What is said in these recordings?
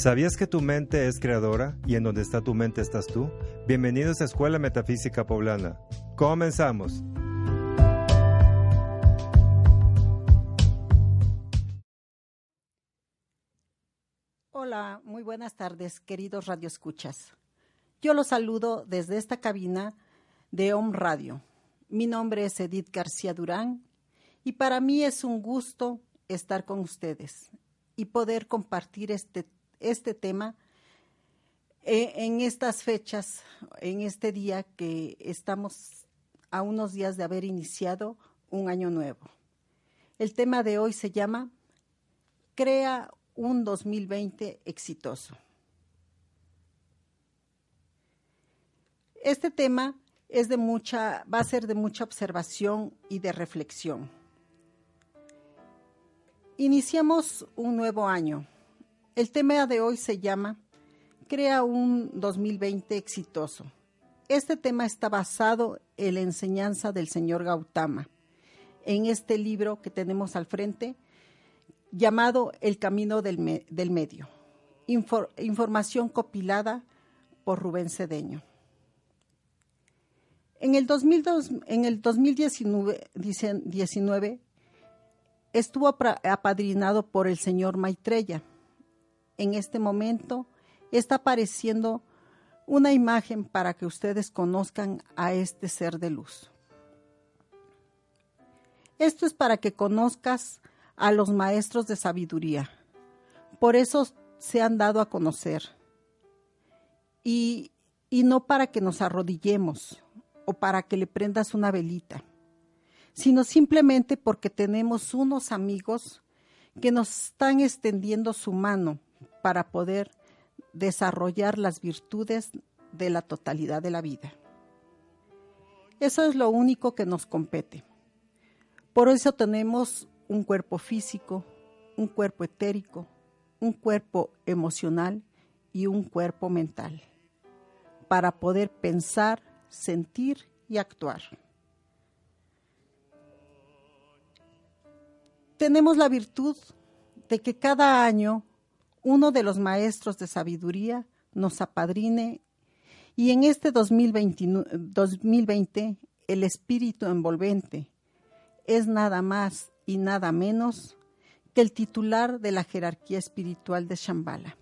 ¿Sabías que tu mente es creadora y en donde está tu mente estás tú? Bienvenidos a Escuela Metafísica Poblana. Comenzamos. Hola, muy buenas tardes, queridos radioescuchas. Yo los saludo desde esta cabina de Home Radio. Mi nombre es Edith García Durán y para mí es un gusto estar con ustedes y poder compartir este, este tema eh, en estas fechas, en este día que estamos a unos días de haber iniciado un año nuevo. El tema de hoy se llama Crea un 2020 exitoso. Este tema es de mucha, va a ser de mucha observación y de reflexión. Iniciamos un nuevo año. El tema de hoy se llama Crea un 2020 exitoso. Este tema está basado en la enseñanza del señor Gautama, en este libro que tenemos al frente, llamado El Camino del, Medio. información copilada por Rubén Cedeño. En el, 2002, en el 2019 estuvo apadrinado por el señor Maitreya. En este momento está apareciendo una imagen para que ustedes conozcan a este ser de luz. Esto es para que conozcas a los maestros de sabiduría. Por eso se han dado a conocer. Y, y no para que nos arrodillemos o para que le prendas una velita, sino simplemente porque tenemos unos amigos que nos están extendiendo su mano para poder desarrollar las virtudes de la totalidad de la vida. Eso es lo único que nos compete. Por eso tenemos un cuerpo físico, un cuerpo etérico, un cuerpo emocional y un cuerpo mental, para poder pensar, sentir y actuar. Tenemos la virtud de que cada año uno de los maestros de sabiduría nos apadrine y en este 2020, el espíritu envolvente es nada más y nada menos que el titular de la jerarquía espiritual de Shambhala,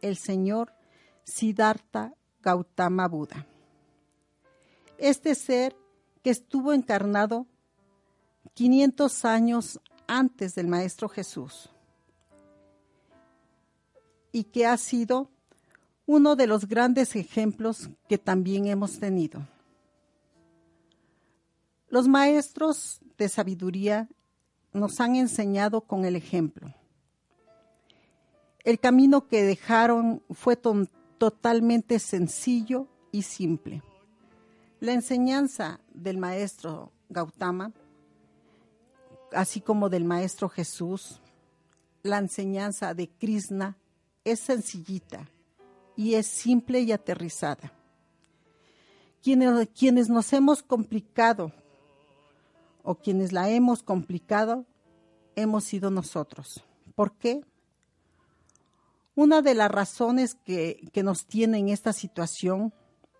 el señor Siddhartha Gautama Buda. Este ser que estuvo encarnado 500 años antes del Maestro Jesús y que ha sido uno de los grandes ejemplos que también hemos tenido. Los maestros de sabiduría nos han enseñado con el ejemplo. El camino que dejaron fue totalmente sencillo y simple. La enseñanza del maestro Gautama, así como del maestro Jesús, la enseñanza de Krishna es sencillita y es simple y aterrizada. Quienes, quienes nos hemos complicado o quienes la hemos complicado hemos sido nosotros. ¿Por qué? Una de las razones que, que nos tiene en esta situación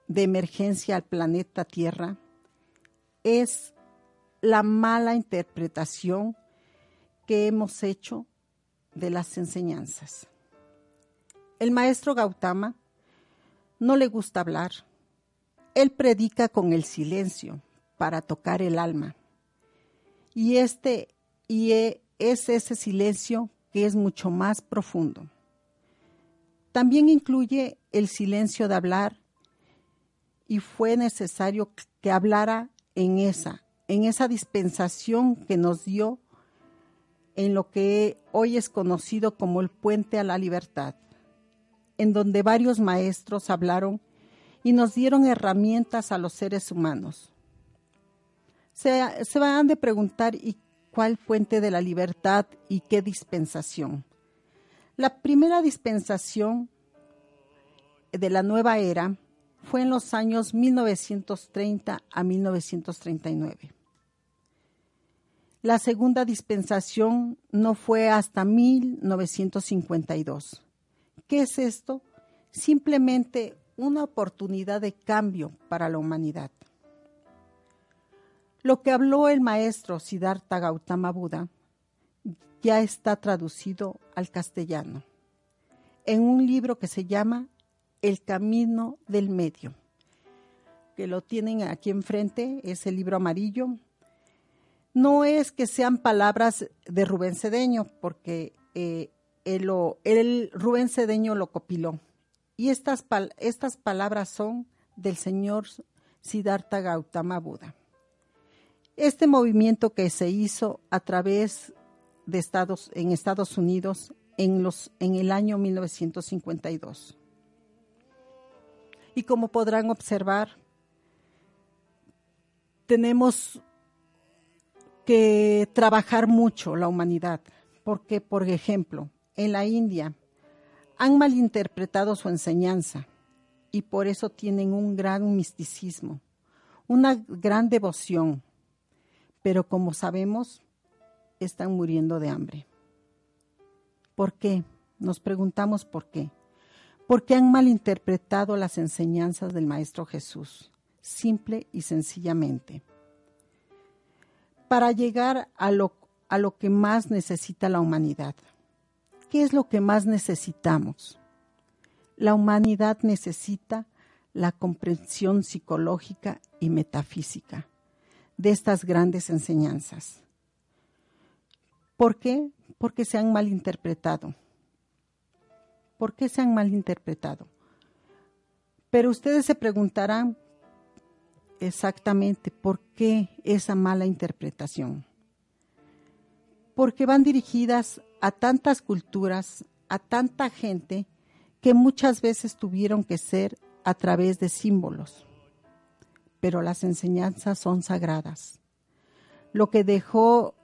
de emergencia al planeta Tierra es la mala interpretación que hemos hecho de las enseñanzas. El maestro Gautama no le gusta hablar. Él predica con el silencio para tocar el alma. Y este y e, es ese silencio que es mucho más profundo. También incluye el silencio de hablar y fue necesario que hablara en esa, en esa dispensación que nos dio en lo que hoy es conocido como el puente a la libertad, en donde varios maestros hablaron y nos dieron herramientas a los seres humanos se, van de preguntar ¿y cuál fuente de la libertad y qué dispensación? La primera dispensación de la nueva era fue en los años 1930 a 1939. La segunda dispensación no fue hasta 1952, ¿Qué es esto? Simplemente una oportunidad de cambio para la humanidad. Lo que habló el maestro Siddhartha Gautama Buda ya está traducido al castellano en un libro que se llama El Camino del Medio, que lo tienen aquí enfrente, es el libro amarillo. No es que sean palabras de Rubén Cedeño, porque eh, el, Rubén Cedeño lo copiló. Y estas, estas palabras son del señor Siddhartha Gautama Buda. Este movimiento que se hizo a través de Estados, en Estados Unidos en, los, en el año 1952. Y como podrán observar, tenemos que trabajar mucho la humanidad, porque, por ejemplo, en la India han malinterpretado su enseñanza y por eso tienen un gran misticismo, una gran devoción, pero como sabemos, están muriendo de hambre. ¿Por qué? Nos preguntamos por qué. Porque han malinterpretado las enseñanzas del Maestro Jesús, simple y sencillamente. Para llegar a lo, a lo que más necesita la humanidad. ¿Qué es lo que más necesitamos? La humanidad necesita la comprensión psicológica y metafísica de estas grandes enseñanzas. ¿Por qué? Porque se han malinterpretado. ¿Por qué se han malinterpretado? Pero ustedes se preguntarán exactamente por qué esa mala interpretación. Porque van dirigidas a tantas culturas, a tanta gente, que muchas veces tuvieron que ser a través de símbolos. Pero las enseñanzas son sagradas. Lo que dejó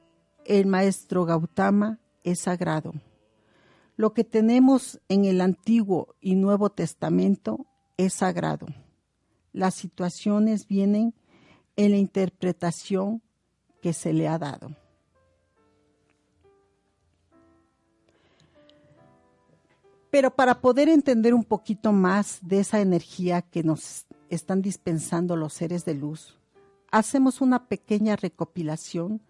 el maestro Gautama es sagrado. Lo que tenemos en el Antiguo y Nuevo Testamento es sagrado. Las situaciones vienen en la interpretación que se le ha dado. Pero para poder entender un poquito más de esa energía que nos están dispensando los seres de luz, hacemos una pequeña recopilación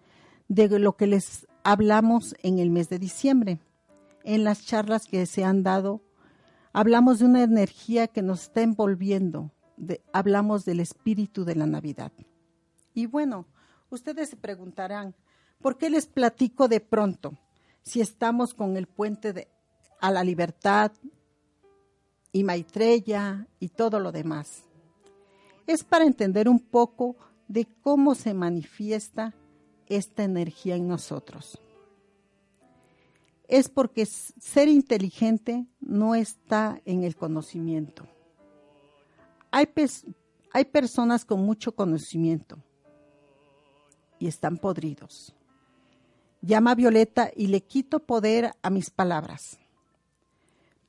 de lo que les hablamos en el mes de diciembre. En las charlas que se han dado, hablamos de una energía que nos está envolviendo, hablamos del espíritu de la Navidad. Y bueno, ustedes se preguntarán, ¿por qué les platico de pronto si estamos con el puente de, a la libertad y Maitreya y todo lo demás? Es para entender un poco de cómo se manifiesta esta energía en nosotros. Es porque ser inteligente no está en el conocimiento. Hay, hay personas con mucho conocimiento y están podridos. Llama a Violeta y le quito poder a mis palabras.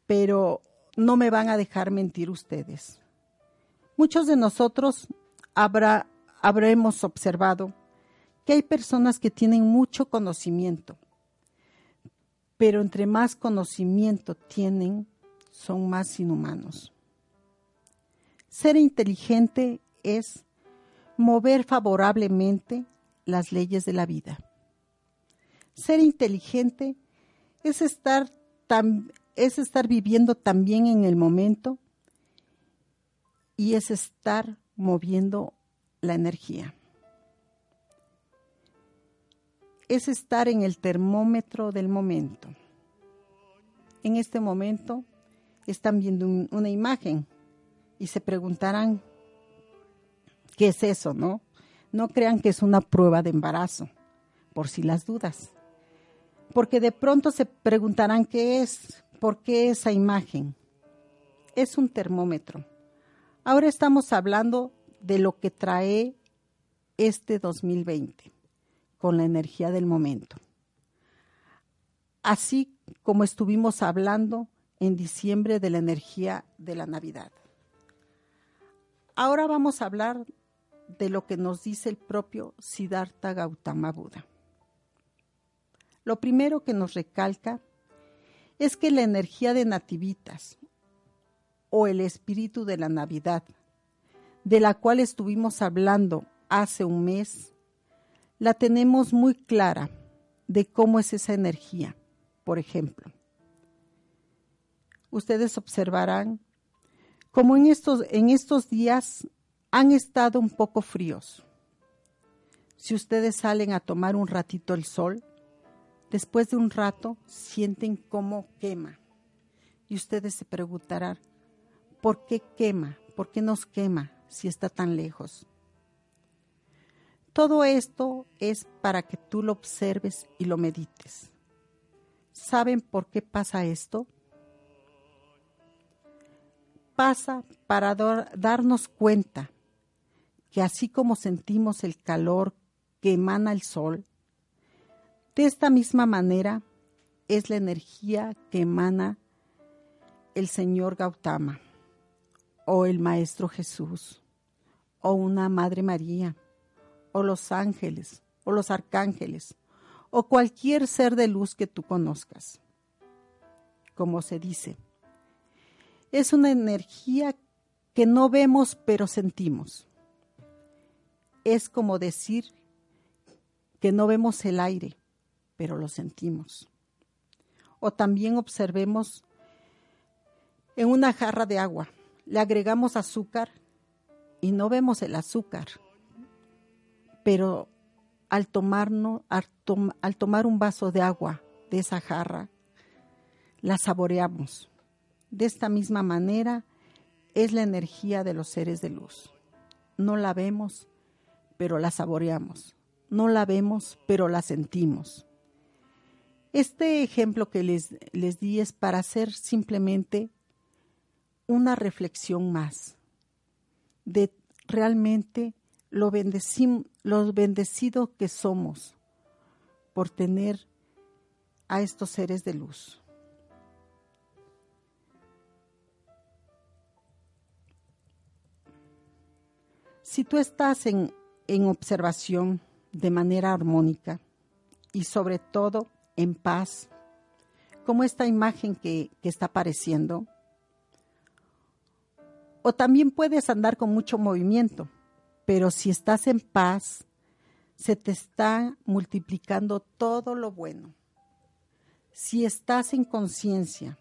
Pero no me van a dejar mentir ustedes. Muchos de nosotros habrá, habremos observado que hay personas que tienen mucho conocimiento, pero entre más conocimiento tienen, son más inhumanos. Ser inteligente es mover favorablemente las leyes de la vida. Ser inteligente es estar, es estar viviendo también en el momento y es estar moviendo la energía es estar en el termómetro del momento. En este momento están viendo una imagen y se preguntarán, ¿qué es eso, no? No crean que es una prueba de embarazo, por si las dudas. Porque de pronto se preguntarán qué es, por qué esa imagen. Es un termómetro. Ahora estamos hablando de lo que trae este 2020 con la energía del momento. Así como estuvimos hablando en diciembre de la energía de la Navidad. Ahora vamos a hablar de lo que nos dice el propio Siddhartha Gautama Buda. Lo primero que nos recalca es que la energía de nativitas o el espíritu de la Navidad, de la cual estuvimos hablando hace un mes, la tenemos muy clara de cómo es esa energía. Por ejemplo, ustedes observarán cómo en estos, en estos días han estado un poco fríos. Si ustedes salen a tomar un ratito el sol, después de un rato sienten cómo quema. Y ustedes se preguntarán, ¿por qué quema? ¿Por qué nos quema si está tan lejos? Todo esto es para que tú lo observes y lo medites. ¿Saben por qué pasa esto? Pasa para darnos cuenta que así como sentimos el calor que emana el sol, de esta misma manera es la energía que emana el Señor Gautama o el Maestro Jesús o una Madre María o los ángeles o los arcángeles o cualquier ser de luz que tú conozcas. Como se dice, es una energía que no vemos pero sentimos. Es como decir que no vemos el aire, pero lo sentimos. O también observemos en una jarra de agua, le agregamos azúcar y no vemos el azúcar, pero al, tomarnos, al, tomar un vaso de agua de esa jarra, la saboreamos. De esta misma manera es la energía de los seres de luz. No la vemos, pero la saboreamos. No la vemos, pero la sentimos. Este ejemplo que les, les di es para hacer simplemente una reflexión más de realmente lo, los bendecidos que somos por tener a estos seres de luz. Si tú estás en, en observación de manera armónica y sobre todo en paz, como esta imagen que, que está apareciendo, o también puedes andar con mucho movimiento, pero si estás en paz, se te está multiplicando todo lo bueno. Si estás en conciencia,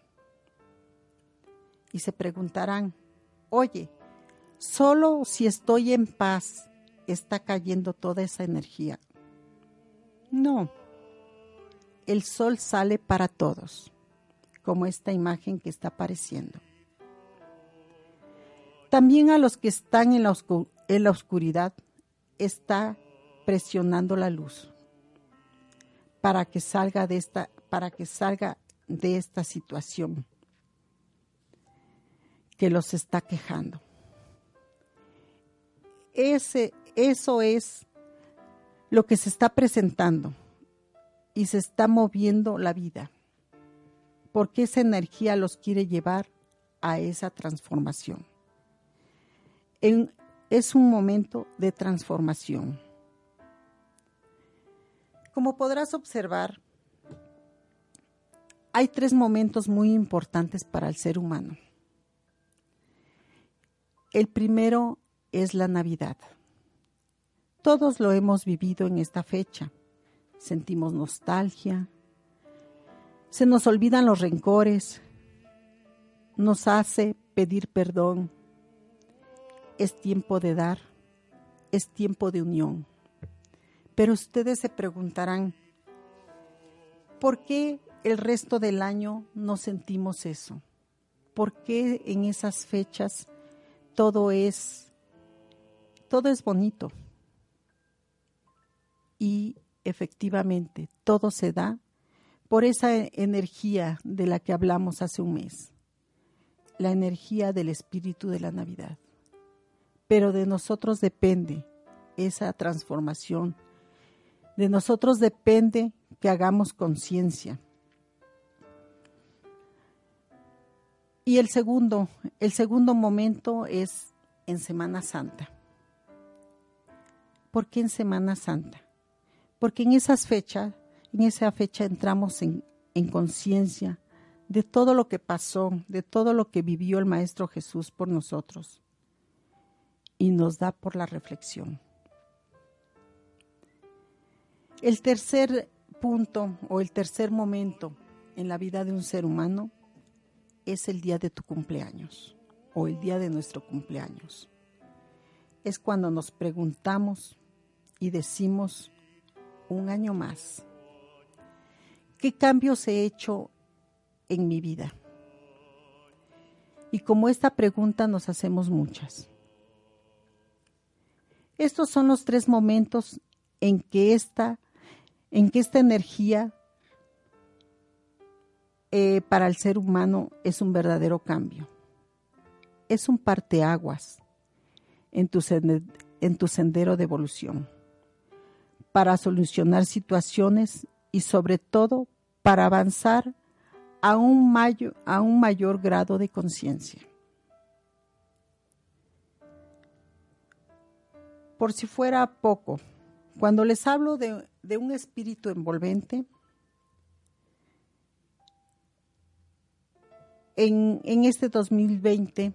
y se preguntarán, oye, solo si estoy en paz está cayendo toda esa energía. No, el sol sale para todos, como esta imagen que está apareciendo. También a los que están en la, oscuridad está presionando la luz para que salga de esta para que salga de esta situación que los está quejando. Ese, eso es lo que se está presentando y se está moviendo la vida, porque esa energía los quiere llevar a esa transformación. Es un momento de transformación. Como podrás observar, hay tres momentos muy importantes para el ser humano. El primero es la Navidad. Todos lo hemos vivido en esta fecha. Sentimos nostalgia, se nos olvidan los rencores, nos hace pedir perdón, es tiempo de dar, es tiempo de unión. Pero ustedes se preguntarán, ¿por qué el resto del año no sentimos eso? ¿Por qué en esas fechas todo es todo es bonito? Y efectivamente, todo se da por esa energía de la que hablamos hace un mes, la energía del espíritu de la Navidad pero de nosotros depende esa transformación. De nosotros depende que hagamos conciencia. Y el segundo, el segundo momento es en Semana Santa. ¿Por qué en Semana Santa? Porque en esas fechas, en esa fecha entramos en, en conciencia de todo lo que pasó, de todo lo que vivió el Maestro Jesús por nosotros y nos da por la reflexión. El tercer punto o el tercer momento en la vida de un ser humano es el día de tu cumpleaños o el día de nuestro cumpleaños. Es cuando nos preguntamos y decimos un año más. ¿Qué cambios he hecho en mi vida? Y como esta pregunta nos hacemos muchas. Estos son los tres momentos en que esta, en que esta energía eh, para el ser humano es un verdadero cambio. Es un parteaguas en tu, en tu sendero de evolución para solucionar situaciones y sobre todo para avanzar a un, a un mayor grado de conciencia. Por si fuera poco, cuando les hablo de, de un espíritu envolvente, en, en, este 2020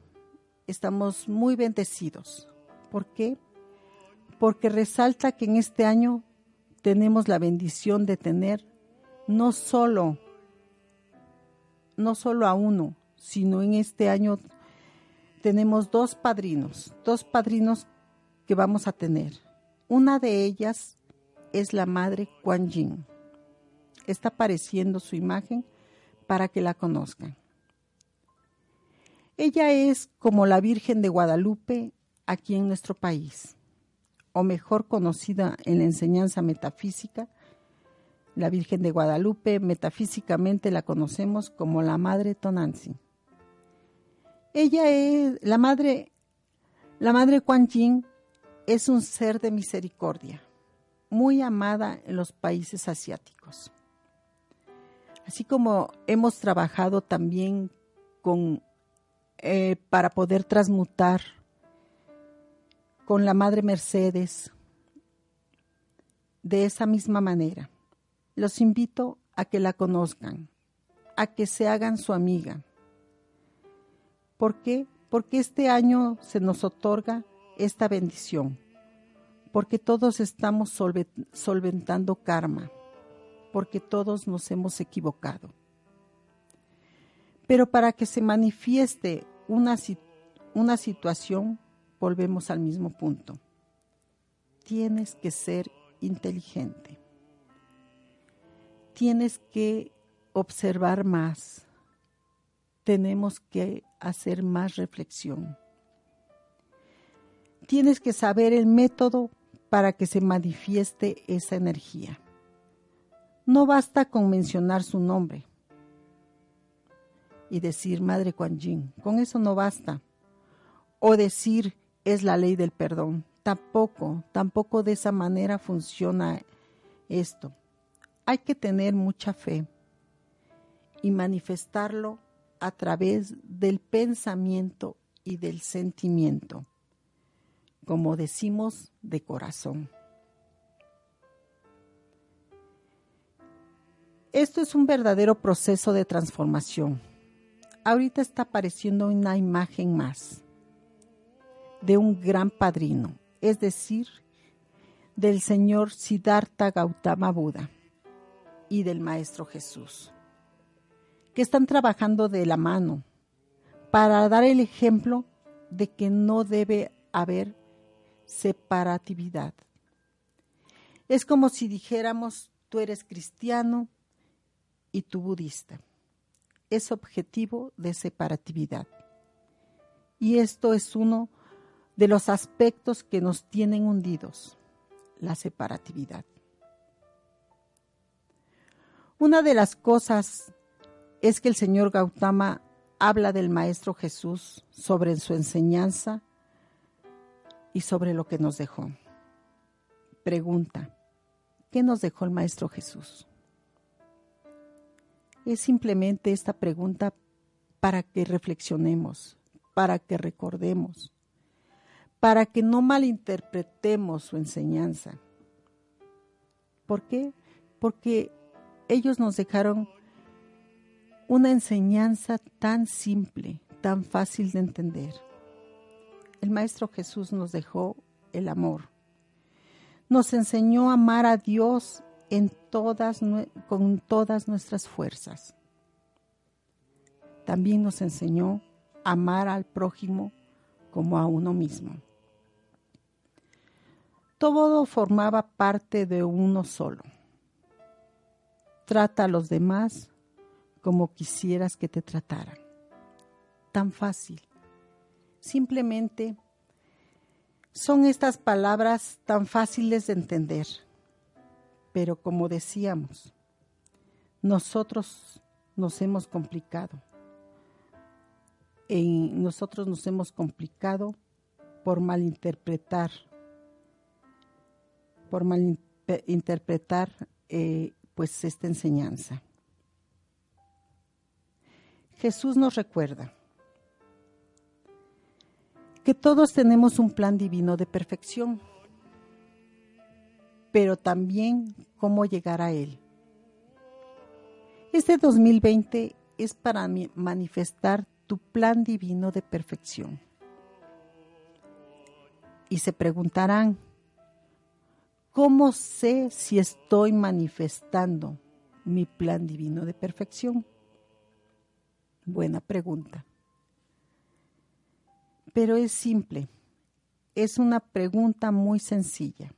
estamos muy bendecidos. ¿Por qué? Porque resalta que en este año tenemos la bendición de tener no solo, no solo a uno, sino en este año tenemos dos padrinos, dos padrinos que vamos a tener. Una de ellas es la madre Kuan Yin. Está apareciendo su imagen para que la conozcan. Ella es como la Virgen de Guadalupe aquí en nuestro país o mejor conocida en la enseñanza metafísica, la Virgen de Guadalupe, metafísicamente la conocemos como la Madre Tonantzin. Ella es la madre, la madre Kuan Yin es un ser de misericordia, muy amada en los países asiáticos. Así como hemos trabajado también con, eh, para poder transmutar con la Madre Mercedes. De esa misma manera, los invito a que la conozcan, a que se hagan su amiga. ¿Por qué? Porque este año se nos otorga esta bendición, porque todos estamos solventando karma, porque todos nos hemos equivocado. Pero para que se manifieste una, una situación, volvemos al mismo punto. Tienes que ser inteligente. Tienes que observar más. Tenemos que hacer más reflexión. Tienes que saber el método para que se manifieste esa energía. No basta con mencionar su nombre y decir Madre Kuan Yin. Con eso no basta. O decir es la ley del perdón. Tampoco, tampoco de esa manera funciona esto. Hay que tener mucha fe y manifestarlo a través del pensamiento y del sentimiento, como decimos de corazón. Esto es un verdadero proceso de transformación. Ahorita está apareciendo una imagen más de un gran padrino, es decir, del señor Siddhartha Gautama Buda y del Maestro Jesús, que están trabajando de la mano para dar el ejemplo de que no debe haber separatividad. Es como si dijéramos, tú eres cristiano y tú budista. Es objetivo de separatividad. Y esto es uno de los aspectos que nos tienen hundidos, la separatividad. Una de las cosas es que el señor Gautama habla del Maestro Jesús sobre su enseñanza y sobre lo que nos dejó. Pregunta, ¿qué nos dejó el Maestro Jesús? Es simplemente esta pregunta para que reflexionemos, para que recordemos para que no malinterpretemos su enseñanza. ¿Por qué? Porque ellos nos dejaron una enseñanza tan simple, tan fácil de entender. El Maestro Jesús nos dejó el amor. Nos enseñó a amar a Dios con todas nuestras fuerzas. También nos enseñó a amar al prójimo como a uno mismo. Todo formaba parte de uno solo. Trata a los demás como quisieras que te trataran. Tan fácil. Simplemente son estas palabras tan fáciles de entender. Pero como decíamos, nosotros nos hemos complicado. En nosotros nos hemos complicado por malinterpretar, por malinterpretar eh, pues esta enseñanza. Jesús nos recuerda que todos tenemos un plan divino de perfección, pero también cómo llegar a él. Este 2020 es para manifestar tu plan divino de perfección. Y se preguntarán, ¿cómo sé si estoy manifestando mi plan divino de perfección? Buena pregunta. Pero es simple. Es una pregunta muy sencilla.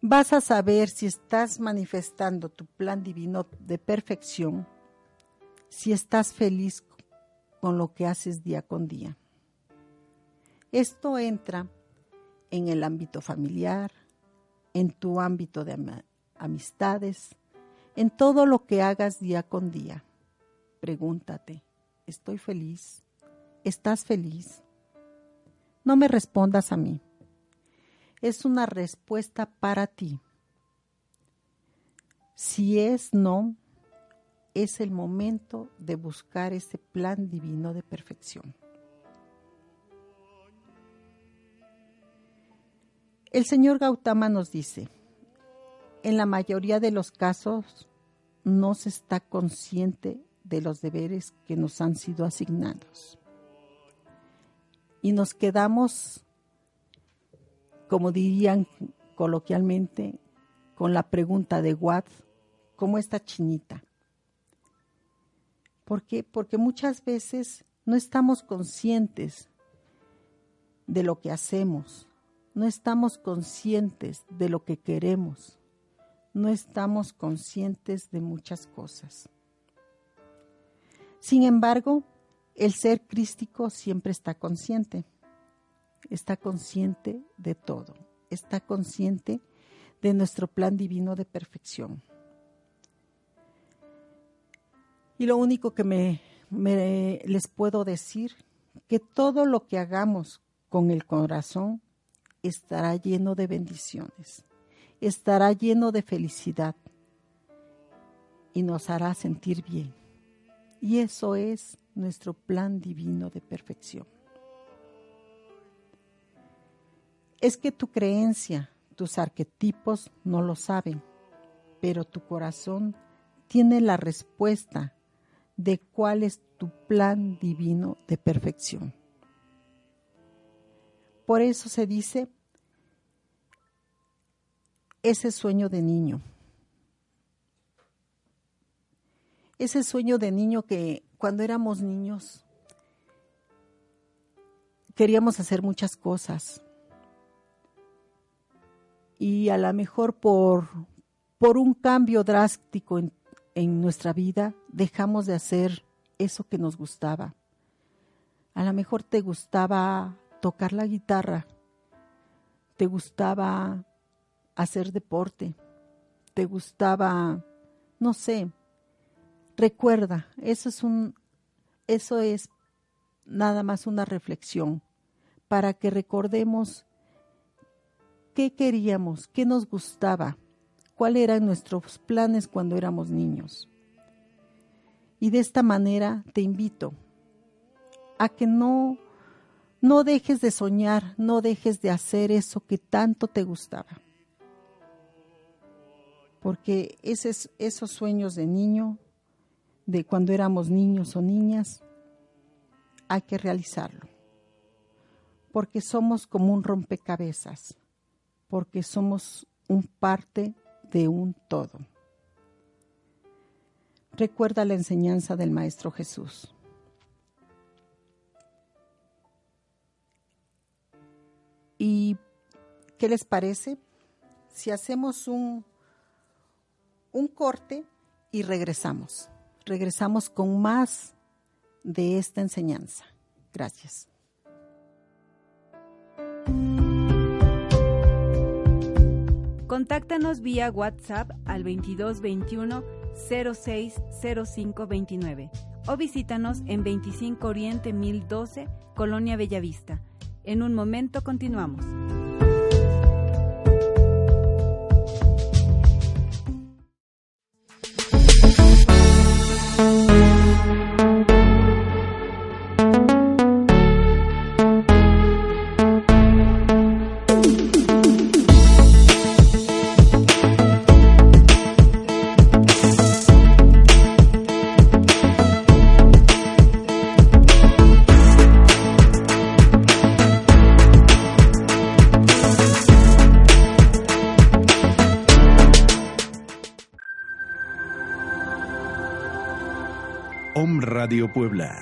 Vas a saber si estás manifestando tu plan divino de perfección, si estás feliz con lo que haces día con día. Esto entra en el ámbito familiar, en tu ámbito de amistades, en todo lo que hagas día con día. Pregúntate, ¿estoy feliz? ¿Estás feliz? No me respondas a mí. Es una respuesta para ti. Si es no, es el momento de buscar ese plan divino de perfección. El señor Gautama nos dice, en la mayoría de los casos no se está consciente de los deberes que nos han sido asignados. Y nos quedamos, como dirían coloquialmente, con la pregunta de Watt, ¿cómo está chinita? ¿Por qué? Porque muchas veces no estamos conscientes de lo que hacemos, no estamos conscientes de lo que queremos, no estamos conscientes de muchas cosas. Sin embargo, el ser crístico siempre está consciente, está consciente de todo, está consciente de nuestro plan divino de perfección. Y lo único que me, les puedo decir, que todo lo que hagamos con el corazón estará lleno de bendiciones, estará lleno de felicidad y nos hará sentir bien. Y eso es nuestro plan divino de perfección. Es que tu creencia, tus arquetipos no lo saben, pero tu corazón tiene la respuesta de cuál es tu plan divino de perfección. Por eso se dice ese sueño de niño ese sueño de niño que cuando éramos niños queríamos hacer muchas cosas. Y a lo mejor por, por un cambio drástico en, en nuestra vida dejamos de hacer eso que nos gustaba. A lo mejor te gustaba tocar la guitarra, te gustaba hacer deporte, te gustaba, no sé, Recuerda, eso es un eso es nada más una reflexión para que recordemos qué queríamos, qué nos gustaba, cuáles eran nuestros planes cuando éramos niños. Y de esta manera te invito a que no no dejes de soñar, no dejes de hacer eso que tanto te gustaba. Porque esos, esos sueños de niño de cuando éramos niños o niñas, hay que realizarlo. Porque somos como un rompecabezas, porque somos un parte de un todo. Recuerda la enseñanza del Maestro Jesús. ¿Y qué les parece si hacemos un, un corte y regresamos? Regresamos con más de esta enseñanza. Gracias. Contáctanos vía WhatsApp al 2221 060529 o visítanos en 25 Oriente 1012, Colonia Bellavista. En un momento continuamos.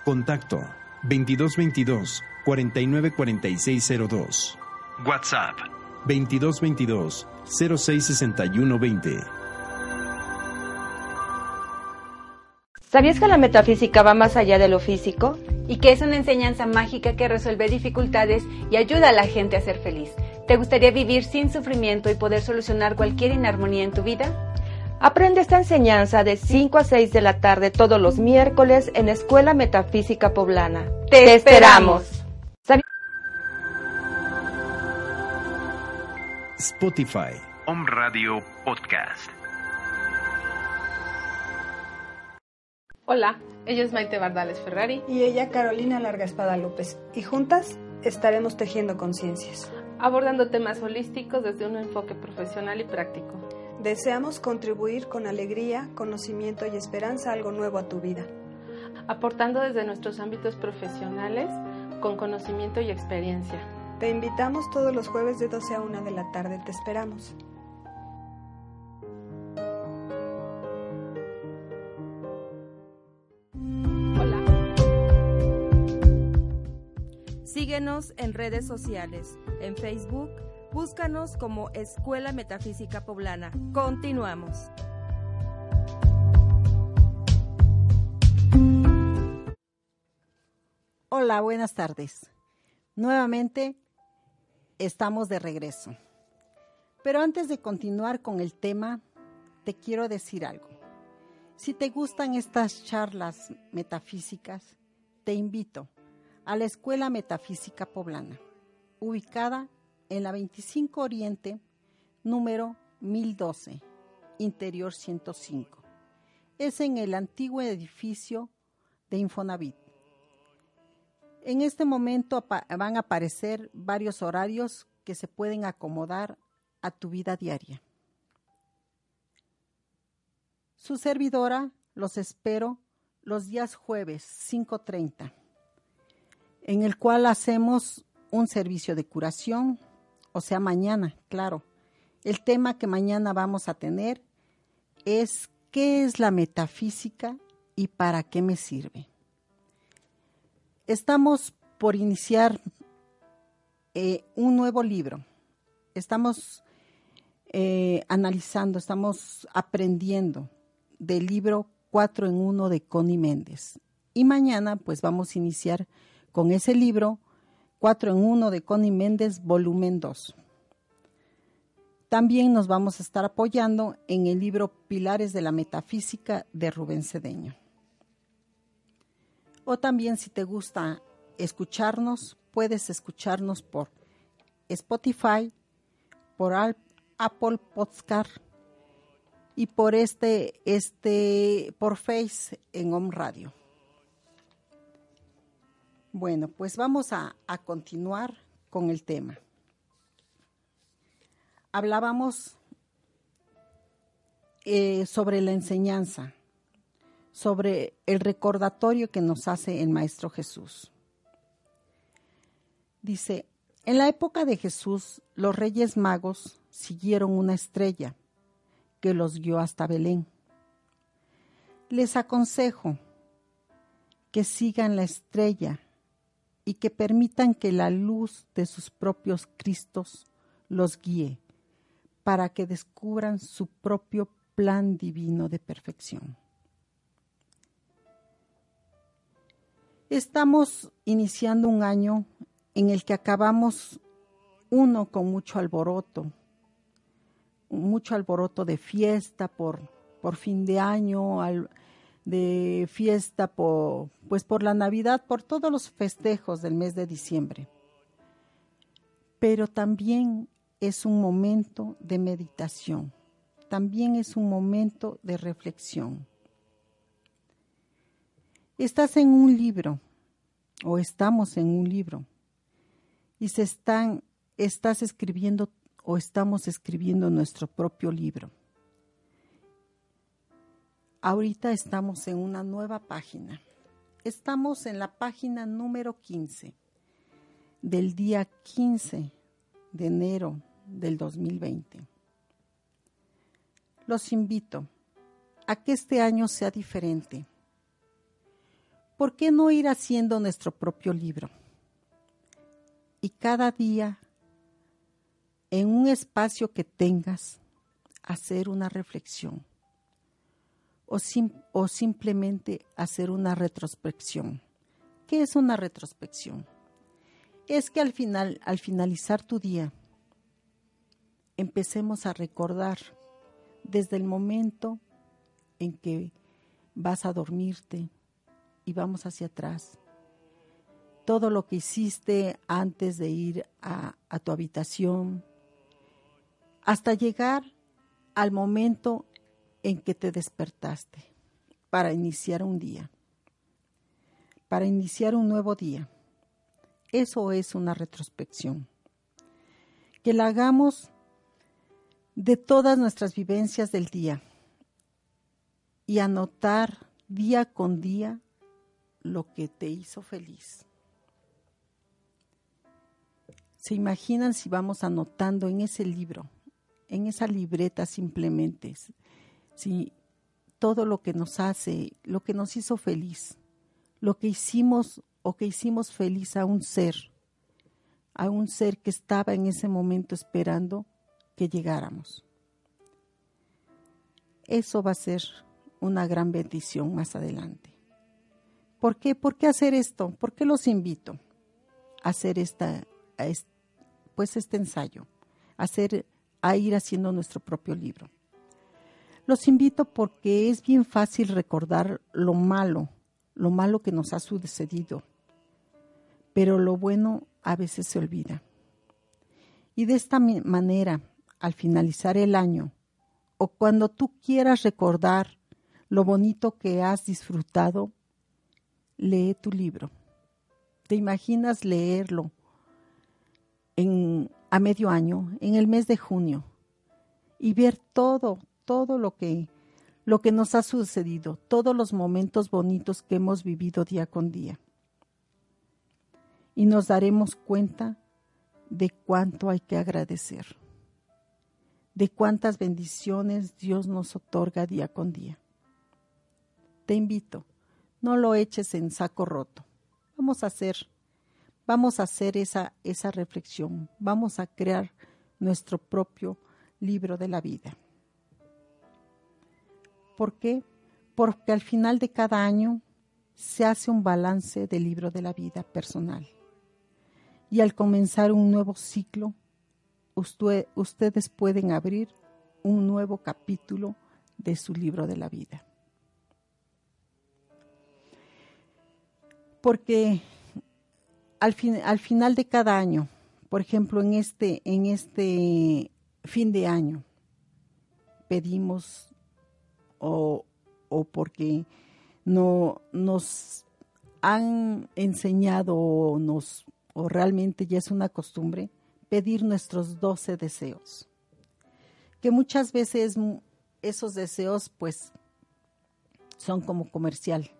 Contacto 2222 494602. WhatsApp 2222 066120. ¿Sabías que la metafísica va más allá de lo físico? Y que es una enseñanza mágica que resuelve dificultades y ayuda a la gente a ser feliz. ¿Te gustaría vivir sin sufrimiento y poder solucionar cualquier inarmonía en tu vida? Aprende esta enseñanza de 5 a 6 de la tarde todos los miércoles en Escuela Metafísica Poblana. ¡Te esperamos! Spotify. Home Radio Podcast. Hola, ella es Maite Bardales Ferrari. Y ella Carolina Larga Espada López. Y juntas estaremos tejiendo conciencias. Abordando temas holísticos desde un enfoque profesional y práctico. Deseamos contribuir con alegría, conocimiento y esperanza algo nuevo a tu vida. Aportando desde nuestros ámbitos profesionales con conocimiento y experiencia. Te invitamos todos los jueves de 12 a 1 de la tarde. Te esperamos. Hola. Síguenos en redes sociales, en Facebook, Búscanos como Escuela Metafísica Poblana. Continuamos. Hola, buenas tardes. Nuevamente estamos de regreso. Pero antes de continuar con el tema, te quiero decir algo. Si te gustan estas charlas metafísicas, te invito a la Escuela Metafísica Poblana, ubicada en la 25 Oriente, número 1012, interior 105. Es en el antiguo edificio de Infonavit. En este momento van a aparecer varios horarios que se pueden acomodar a tu vida diaria. Su servidora los espero los días jueves 5.30, en el cual hacemos un servicio de curación, o sea, mañana, claro. El tema que mañana vamos a tener es qué es la metafísica y para qué me sirve. Estamos por iniciar eh, un nuevo libro. Estamos eh, analizando, estamos aprendiendo del libro 4 en 1 de Connie Méndez. Y mañana pues vamos a iniciar con ese libro 4 en 1 de Connie Méndez, volumen 2. También nos vamos a estar apoyando en el libro Pilares de la Metafísica de Rubén Cedeño. O también si te gusta escucharnos, puedes escucharnos por Spotify, por Apple Podcast y por este, este, por Face en Home Radio. Bueno, pues vamos a, continuar con el tema. Hablábamos eh, sobre la enseñanza, sobre el recordatorio que nos hace el Maestro Jesús. Dice, en la época de Jesús, los reyes magos siguieron una estrella que los guió hasta Belén. Les aconsejo que sigan la estrella y que permitan que la luz de sus propios Cristos los guíe para que descubran su propio plan divino de perfección. Estamos iniciando un año en el que acabamos uno con mucho alboroto, mucho alboroto de fiesta por, por fin de año, de fiesta por, pues por la Navidad, por todos los festejos del mes de diciembre. Pero también es un momento de meditación, también es un momento de reflexión. Estás en un libro o estamos en un libro y se están, estás escribiendo o estamos escribiendo nuestro propio libro. Ahorita estamos en una nueva página. Estamos en la página número 15 del día 15 de enero del 2020. Los invito a que este año sea diferente. ¿Por qué no ir haciendo nuestro propio libro? y cada día en un espacio que tengas hacer una reflexión o, simplemente hacer una retrospección. ¿Qué es una retrospección? Es que al final, al finalizar tu día, empecemos a recordar desde el momento en que vas a dormirte y vamos hacia atrás todo lo que hiciste antes de ir a, tu habitación, hasta llegar al momento en que te despertaste para iniciar un día, para iniciar un nuevo día. Eso es una retrospección. Que la hagamos de todas nuestras vivencias del día y anotar día con día lo que te hizo feliz. ¿Se imaginan si vamos anotando en ese libro, en esa libreta simplemente, si todo lo que nos hace, lo que nos hizo feliz, lo que hicimos o que hicimos feliz a un ser, a un ser que estaba en ese momento esperando que llegáramos? Eso va a ser una gran bendición más adelante. ¿Por qué? ¿Por qué hacer esto? ¿Por qué los invito a hacer esta, pues este ensayo, hacer, a ir haciendo nuestro propio libro. Los invito porque es bien fácil recordar lo malo, lo malo que nos ha sucedido, pero lo bueno a veces se olvida. Y de esta manera, al finalizar el año, o cuando tú quieras recordar lo bonito que has disfrutado, lee tu libro. ¿Te imaginas leerlo a medio año, en el mes de junio, y ver todo, todo lo que, lo que nos ha sucedido, todos los momentos bonitos que hemos vivido día con día. Y nos daremos cuenta de cuánto hay que agradecer, de cuántas bendiciones Dios nos otorga día con día. Te invito, no lo eches en saco roto. Vamos a hacer vamos a hacer esa, esa reflexión, vamos a crear nuestro propio libro de la vida. ¿Por qué? Porque al final de cada año se hace un balance del libro de la vida personal. Y al comenzar un nuevo ciclo, ustedes pueden abrir un nuevo capítulo de su libro de la vida. Porque al, al final de cada año, por ejemplo, en este, en este fin de año, pedimos o, o porque no nos han enseñado o, nos, o realmente ya es una costumbre pedir nuestros doce deseos. Que muchas veces esos deseos pues son como comercial,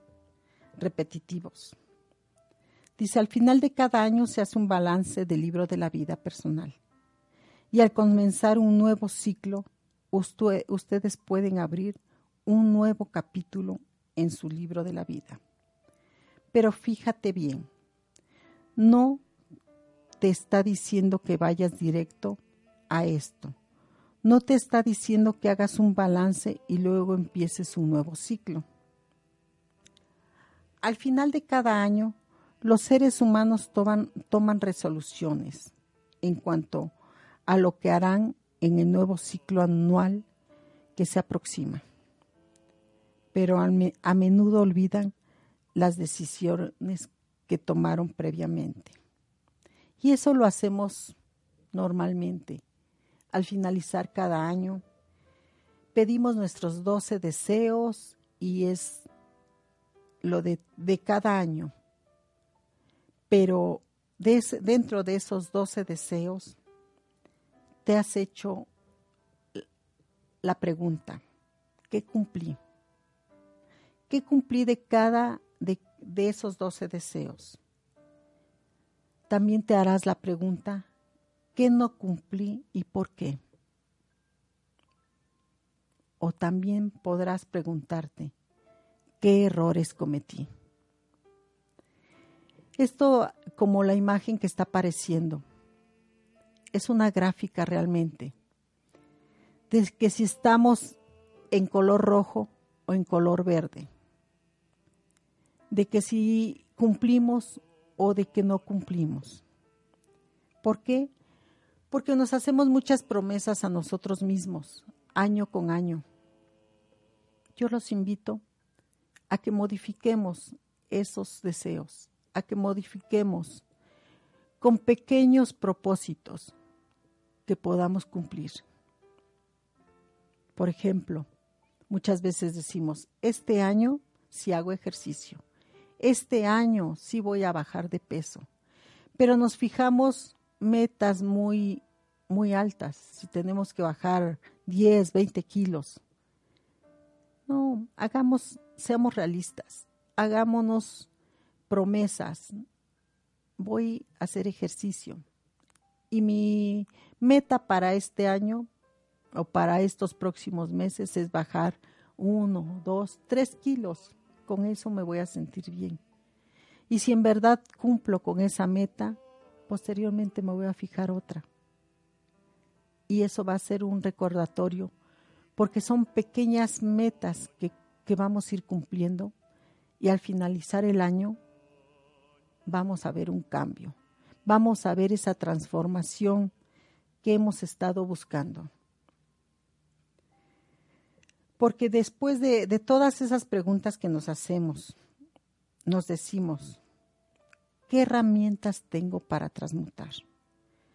repetitivos. Dice, al final de cada año se hace un balance del libro de la vida personal. Y al comenzar un nuevo ciclo, ustedes pueden abrir un nuevo capítulo en su libro de la vida. Pero fíjate bien, no te está diciendo que vayas directo a esto. No te está diciendo que hagas un balance y luego empieces un nuevo ciclo. Al final de cada año, los seres humanos toman, toman resoluciones en cuanto a lo que harán en el nuevo ciclo anual que se aproxima. Pero a menudo olvidan las decisiones que tomaron previamente. Y eso lo hacemos normalmente. Al finalizar cada año, pedimos nuestros 12 deseos y es lo de, cada año. Pero dentro de esos 12 deseos, te has hecho la pregunta, ¿qué cumplí? ¿Qué cumplí de cada de, de esos 12 deseos? También te harás la pregunta, ¿qué no cumplí y por qué? O también podrás preguntarte, ¿qué errores cometí? Esto como la imagen que está apareciendo. Es una gráfica realmente. De que si estamos en color rojo o en color verde. De que si cumplimos o de que no cumplimos. ¿Por qué? Porque nos hacemos muchas promesas a nosotros mismos, año con año. Yo los invito a que modifiquemos esos deseos, a que modifiquemos con pequeños propósitos que podamos cumplir. Por ejemplo, muchas veces decimos, este año si hago ejercicio, este año sí voy a bajar de peso, pero nos fijamos metas muy, muy altas, si tenemos que bajar 10, 20 kilos. No, hagamos, seamos realistas, hagámonos promesas. Voy a hacer ejercicio. Y mi meta para este año o para estos próximos meses es bajar uno, dos, tres kilos. Con eso me voy a sentir bien. Y si en verdad cumplo con esa meta, posteriormente me voy a fijar otra. Y eso va a ser un recordatorio, porque son pequeñas metas que, que vamos a ir cumpliendo y al finalizar el año vamos a ver un cambio, vamos a ver esa transformación que hemos estado buscando. Porque después de, todas esas preguntas que nos hacemos, nos decimos, ¿qué herramientas tengo para transmutar?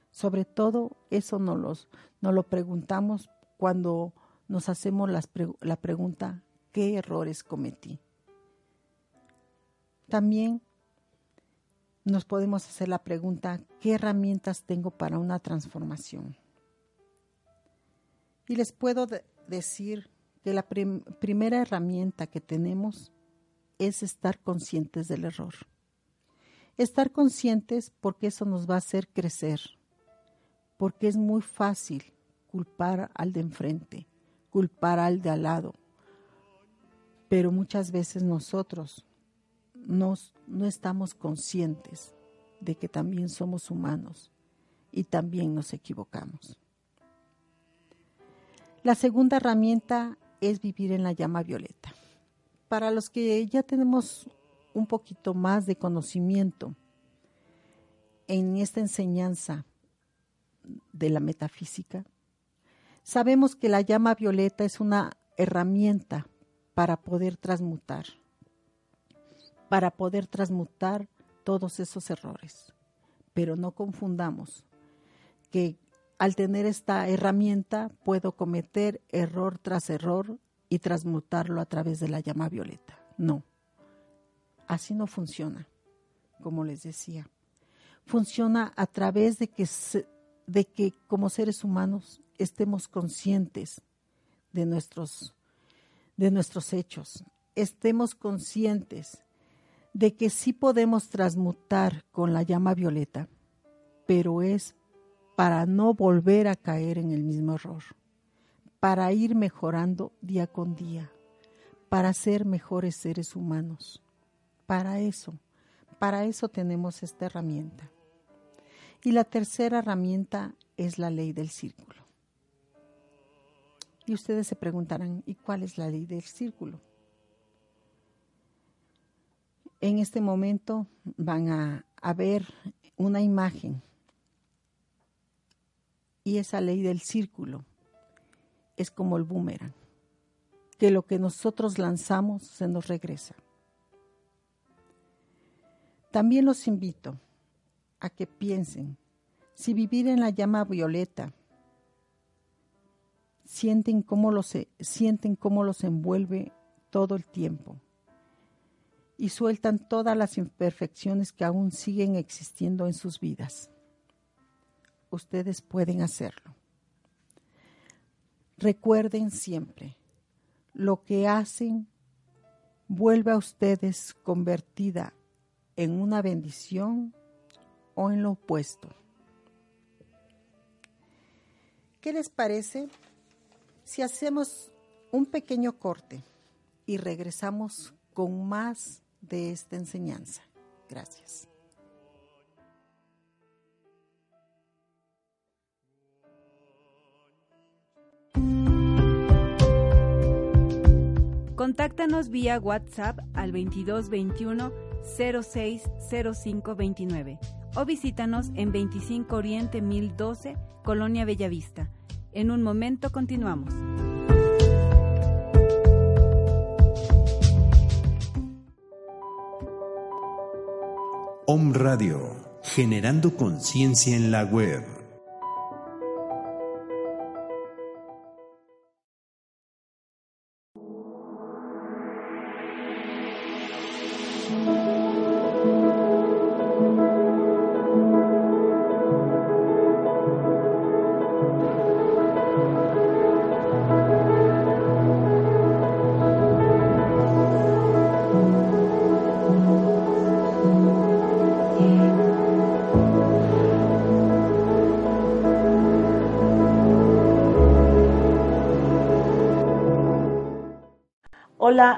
Sobre todo eso nos, los, lo preguntamos cuando nos hacemos la pregunta, ¿qué errores cometí? También nos podemos hacer la pregunta, ¿qué herramientas tengo para una transformación? Y les puedo decir que la primera herramienta que tenemos es estar conscientes del error. Estar conscientes porque eso nos va a hacer crecer, porque es muy fácil culpar al de enfrente, culpar al de al lado, pero muchas veces nosotros nos, no estamos conscientes de que también somos humanos y también nos equivocamos. La segunda herramienta es vivir en la llama violeta. Para los que ya tenemos un poquito más de conocimiento en esta enseñanza de la metafísica, sabemos que la llama violeta es una herramienta para poder transmutar para poder transmutar todos esos errores. Pero no confundamos que al tener esta herramienta puedo cometer error tras error y transmutarlo a través de la llama violeta. No, así no funciona, como les decía. Funciona a través de que, de que como seres humanos estemos conscientes de nuestros, de nuestros hechos estemos conscientes de que sí podemos transmutar con la llama violeta, pero es para no volver a caer en el mismo error, para ir mejorando día con día, para ser mejores seres humanos. Para eso, para eso tenemos esta herramienta. Y la tercera herramienta es la ley del círculo. Y ustedes se preguntarán, ¿y cuál es la ley del círculo? En este momento van a, ver una imagen y esa ley del círculo es como el boomerang, que lo que nosotros lanzamos se nos regresa. También los invito a que piensen si vivir en la llama violeta sienten cómo los, sienten cómo los envuelve todo el tiempo y sueltan todas las imperfecciones que aún siguen existiendo en sus vidas. Ustedes pueden hacerlo. Recuerden siempre, lo que hacen vuelve a ustedes convertida en una bendición o en lo opuesto. ¿Qué les parece si hacemos un pequeño corte y regresamos con más de esta enseñanza? Gracias. Contáctanos vía WhatsApp al 2221 060529 o visítanos en 25 Oriente 1012, Colonia Bellavista. En un momento continuamos. Om Radio, generando conciencia en la web.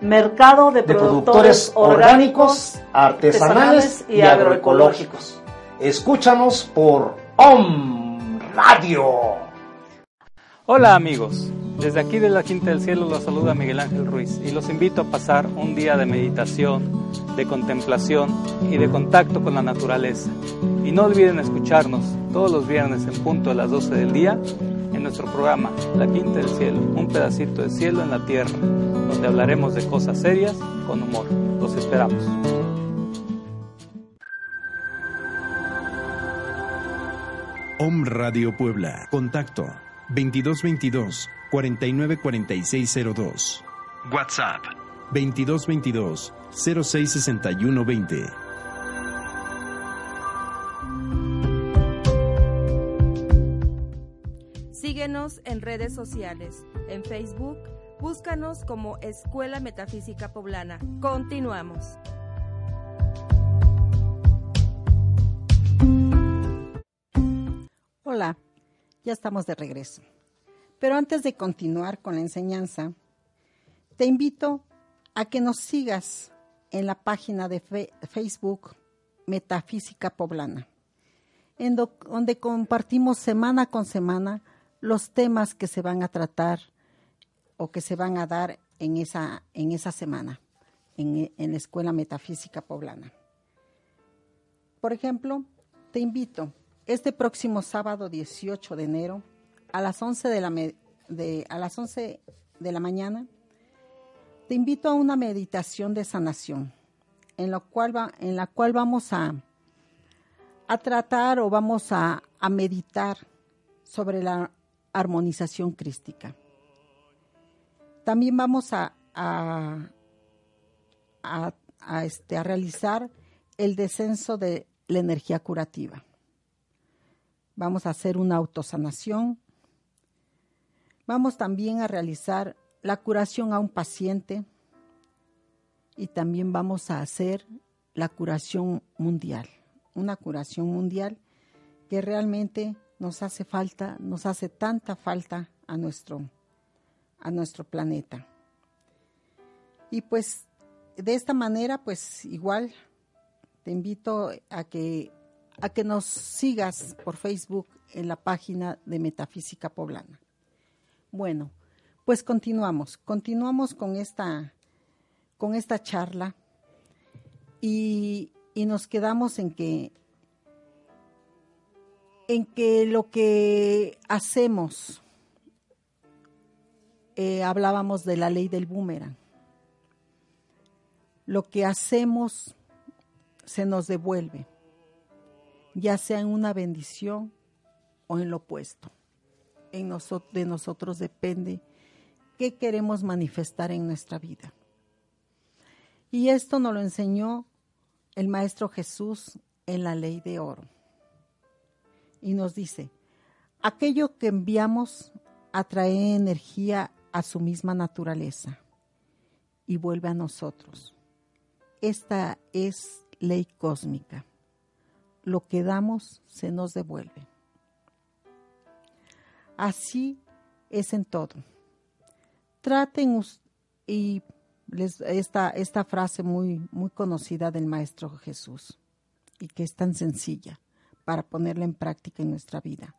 mercado de, productores, orgánicos, artesanales y agroecológicos. Escúchanos por OM Radio. Hola amigos, desde aquí de la Quinta del Cielo los saluda Miguel Ángel Ruiz y los invito a pasar un día de meditación, de contemplación y de contacto con la naturaleza. Y no olviden escucharnos todos los viernes en punto a las 12 del día nuestro programa La Quinta del Cielo, un pedacito de cielo en la tierra, donde hablaremos de cosas serias con humor. Los esperamos. Om Radio Puebla. Contacto 2222 494602. WhatsApp 2222 066120. En redes sociales. En Facebook, búscanos como Escuela Metafísica Poblana. Continuamos. Hola, ya estamos de regreso. Pero antes de continuar con la enseñanza, te invito a que nos sigas en la página de Facebook Metafísica Poblana, donde compartimos semana con semana los temas que se van a tratar o que se van a dar en esa, en esa semana en, la Escuela Metafísica Poblana. Por ejemplo, te invito este próximo sábado 18 de enero a las 11 de la, de, a las 11 de la mañana Te invito a una meditación de sanación, en la cual, va, en la cual vamos a, a tratar o vamos a, a meditar sobre la armonización crística. También vamos a, a, a, este, a realizar el descenso de la energía curativa. Vamos a hacer una autosanación. Vamos también a realizar la curación a un paciente y también vamos a hacer la curación mundial, una curación mundial que realmente nos hace falta, nos hace tanta falta a nuestro, a nuestro planeta. Y pues de esta manera, pues igual te invito a que, a que nos sigas por Facebook en la página de Metafísica Poblana. Bueno, pues continuamos, continuamos con esta, con esta charla y, y nos quedamos en que en que lo que hacemos, eh, hablábamos de la ley del boomerang, lo que hacemos se nos devuelve, ya sea en una bendición o en lo opuesto. En de nosotros depende qué queremos manifestar en nuestra vida. Y esto nos lo enseñó el Maestro Jesús en la ley de oro y nos dice, aquello que enviamos atrae energía a su misma naturaleza y vuelve a nosotros. Esta es ley cósmica. Lo que damos se nos devuelve. Así es en todo. Traten y esta, esta frase muy, muy conocida del Maestro Jesús y que es tan sencilla para ponerla en práctica en nuestra vida.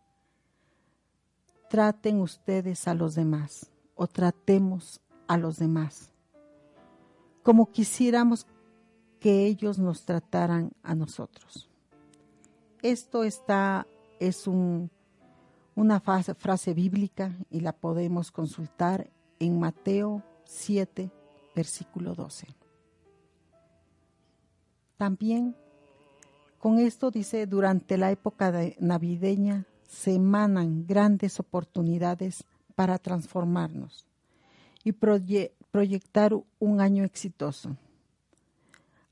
Traten ustedes a los demás o tratemos a los demás como quisiéramos que ellos nos trataran a nosotros. Esto está, es un, una frase, frase bíblica y la podemos consultar en Mateo 7, versículo 12. También con esto dice, durante la época navideña se emanan grandes oportunidades para transformarnos y proyectar un año exitoso.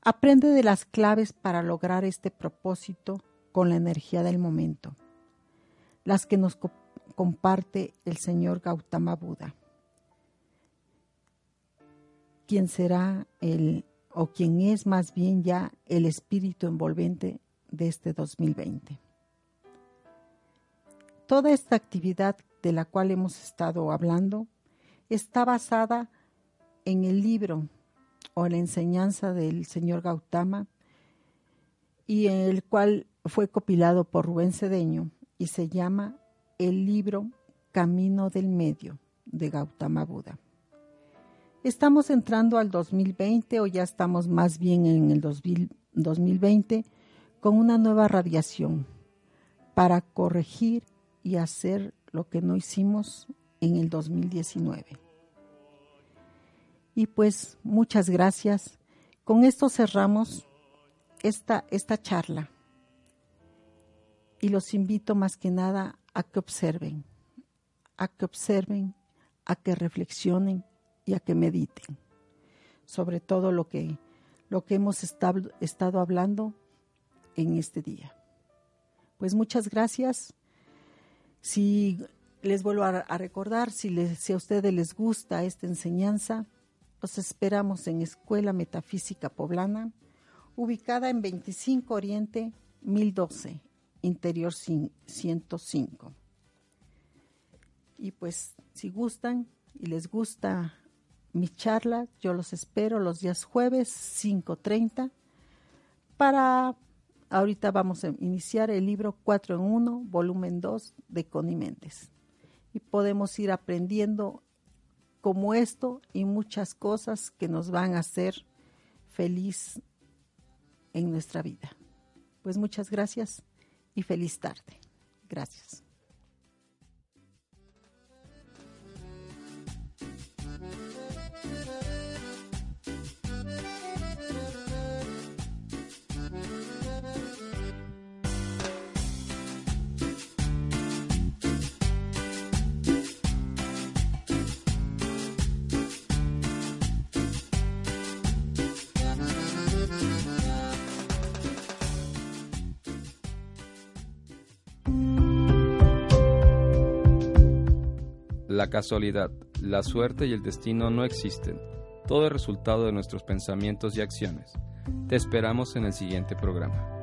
Aprende de las claves para lograr este propósito con la energía del momento, las que nos comparte el señor Gautama Buda, quien será el o quien es más bien ya el espíritu envolvente de este 2020. Toda esta actividad de la cual hemos estado hablando está basada en el libro o la enseñanza del señor Gautama y en el cual fue copilado por Rubén Cedeño y se llama el libro Camino del Medio de Gautama Buda. Estamos entrando al 2020 o ya estamos más bien en el 2020 con una nueva radiación para corregir y hacer lo que no hicimos en el 2019. Y pues muchas gracias. Con esto cerramos esta, esta charla. Y los invito más que nada a que observen, a que observen, a que reflexionen y a que mediten sobre todo lo que, lo que hemos estado, estado hablando en este día. Pues muchas gracias. Si les vuelvo a, recordar, si, si a ustedes les gusta esta enseñanza, los esperamos en Escuela Metafísica Poblana, ubicada en 25 Oriente 1012, Interior 105. Y pues si gustan y les gusta mi charla. Yo los espero los días jueves 5.30 para, ahorita vamos a iniciar el libro 4 en 1, volumen 2 de Connie Méndez. Y podemos ir aprendiendo como esto y muchas cosas que nos van a hacer feliz en nuestra vida. Pues muchas gracias y feliz tarde. Gracias. La casualidad, la suerte y el destino no existen. Todo es resultado de nuestros pensamientos y acciones. Te esperamos en el siguiente programa.